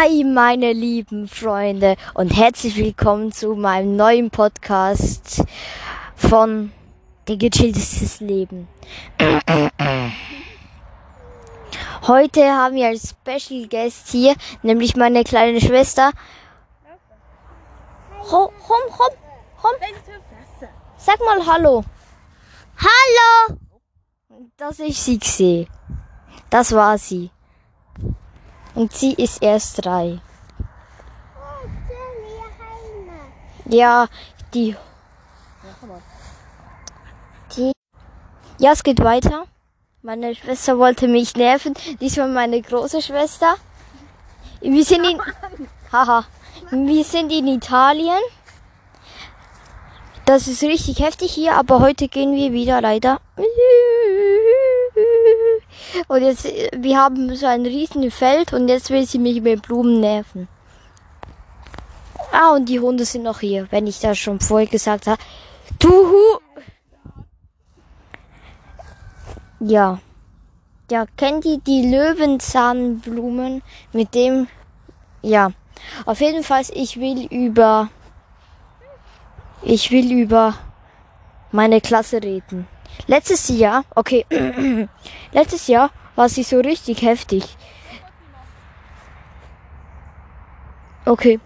Hi, meine lieben Freunde und herzlich willkommen zu meinem neuen Podcast von Der gechilltes Leben. Heute haben wir als Special Guest hier, nämlich meine kleine Schwester. Komm, komm, komm. Sag mal Hallo. Hallo! Dass ich sie sehe. Das war sie. Und sie ist erst drei. Ja, die. Die. Ja, es geht weiter. Meine Schwester wollte mich nerven. Diesmal meine große Schwester. Wir sind in. Haha. Wir sind in Italien. Das ist richtig heftig hier, aber heute gehen wir wieder leider. Und jetzt, wir haben so ein riesen Feld und jetzt will sie mich mit Blumen nerven. Ah, und die Hunde sind noch hier, wenn ich das schon vorher gesagt habe. Du Hu Ja. Ja, kennt ihr die Löwenzahnblumen mit dem? Ja. Auf jeden Fall, ich will über, ich will über meine Klasse reden. Letztes Jahr, okay, letztes Jahr war sie so richtig heftig. Okay,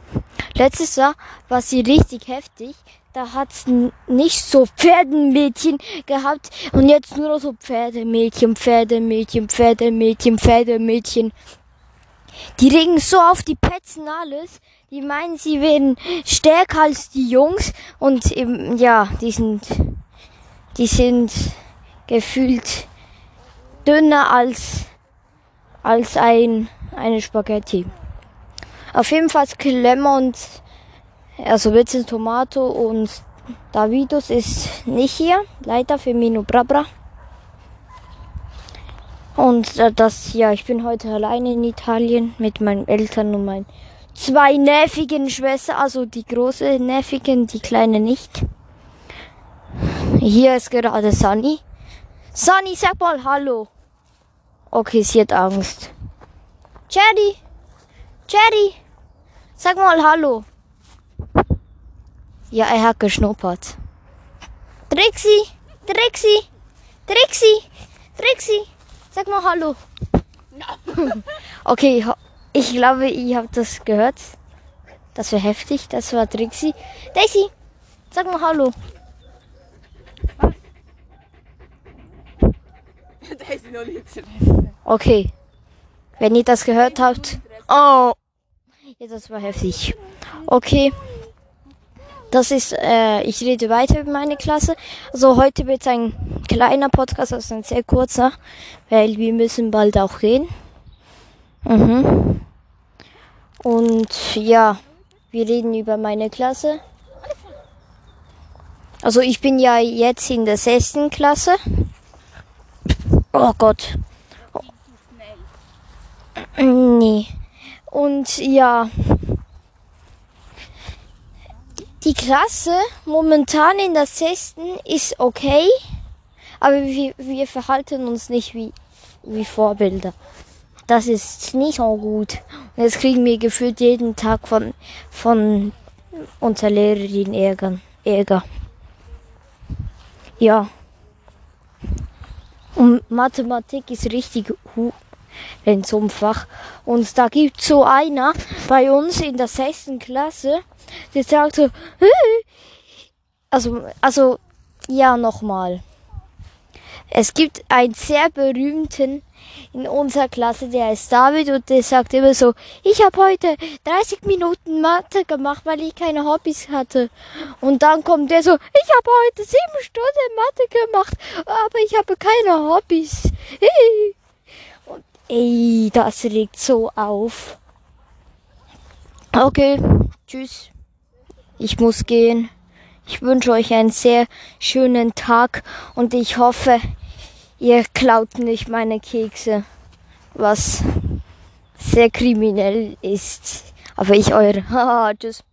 letztes Jahr war sie richtig heftig. Da hat's nicht so Pferdenmädchen gehabt und jetzt nur so Pferdemädchen, Pferdemädchen, Pferdemädchen, Pferdemädchen. Die regen so auf die Petzen alles. Die meinen, sie wären stärker als die Jungs und eben, ja, die sind die sind gefühlt dünner als, als ein, eine Spaghetti. Auf jeden Fall Clement, also Vincent Tomato und Davidus ist nicht hier, leider für Mino Brabra. Und äh, das, ja, ich bin heute alleine in Italien mit meinen Eltern und meinen zwei nervigen Schwestern, also die große nervigen, die kleine nicht. Hier ist gerade Sunny. Sunny, sag mal Hallo. Okay, sie hat Angst. Cherry, Cherry, sag mal Hallo. Ja, er hat geschnuppert. Trixie, Trixie, Trixie, Trixie, sag mal Hallo. okay, ich glaube, ihr habt das gehört. Das war heftig, das war Trixie. Daisy, sag mal Hallo. Okay. Wenn ihr das gehört habt. Oh. Ja, das war heftig. Okay. Das ist, äh, ich rede weiter über meine Klasse. Also heute wird es ein kleiner Podcast, also ein sehr kurzer, weil wir müssen bald auch gehen. Mhm. Und ja, wir reden über meine Klasse. Also ich bin ja jetzt in der sechsten Klasse. Oh Gott. Nee. Und ja. Die Klasse momentan in der sechsten ist okay, aber wir, wir verhalten uns nicht wie, wie Vorbilder. Das ist nicht so gut. Und jetzt kriegen wir gefühlt jeden Tag von, von unserer Lehrerin Ärger. Ärger. Ja. Und Mathematik ist richtig in so einem Fach. Und da gibt so einer bei uns in der sechsten Klasse, der sagt so, also, also, ja, nochmal. Es gibt einen sehr berühmten in unserer Klasse, der heißt David und der sagt immer so, ich habe heute 30 Minuten Mathe gemacht, weil ich keine Hobbys hatte. Und dann kommt der so, ich habe heute sieben Stunden Mathe gemacht, aber ich habe keine Hobbys. Und ey, das regt so auf. Okay, tschüss. Ich muss gehen. Ich wünsche euch einen sehr schönen Tag und ich hoffe, ihr klaut nicht meine Kekse, was sehr kriminell ist. Aber ich eure. Haha, tschüss.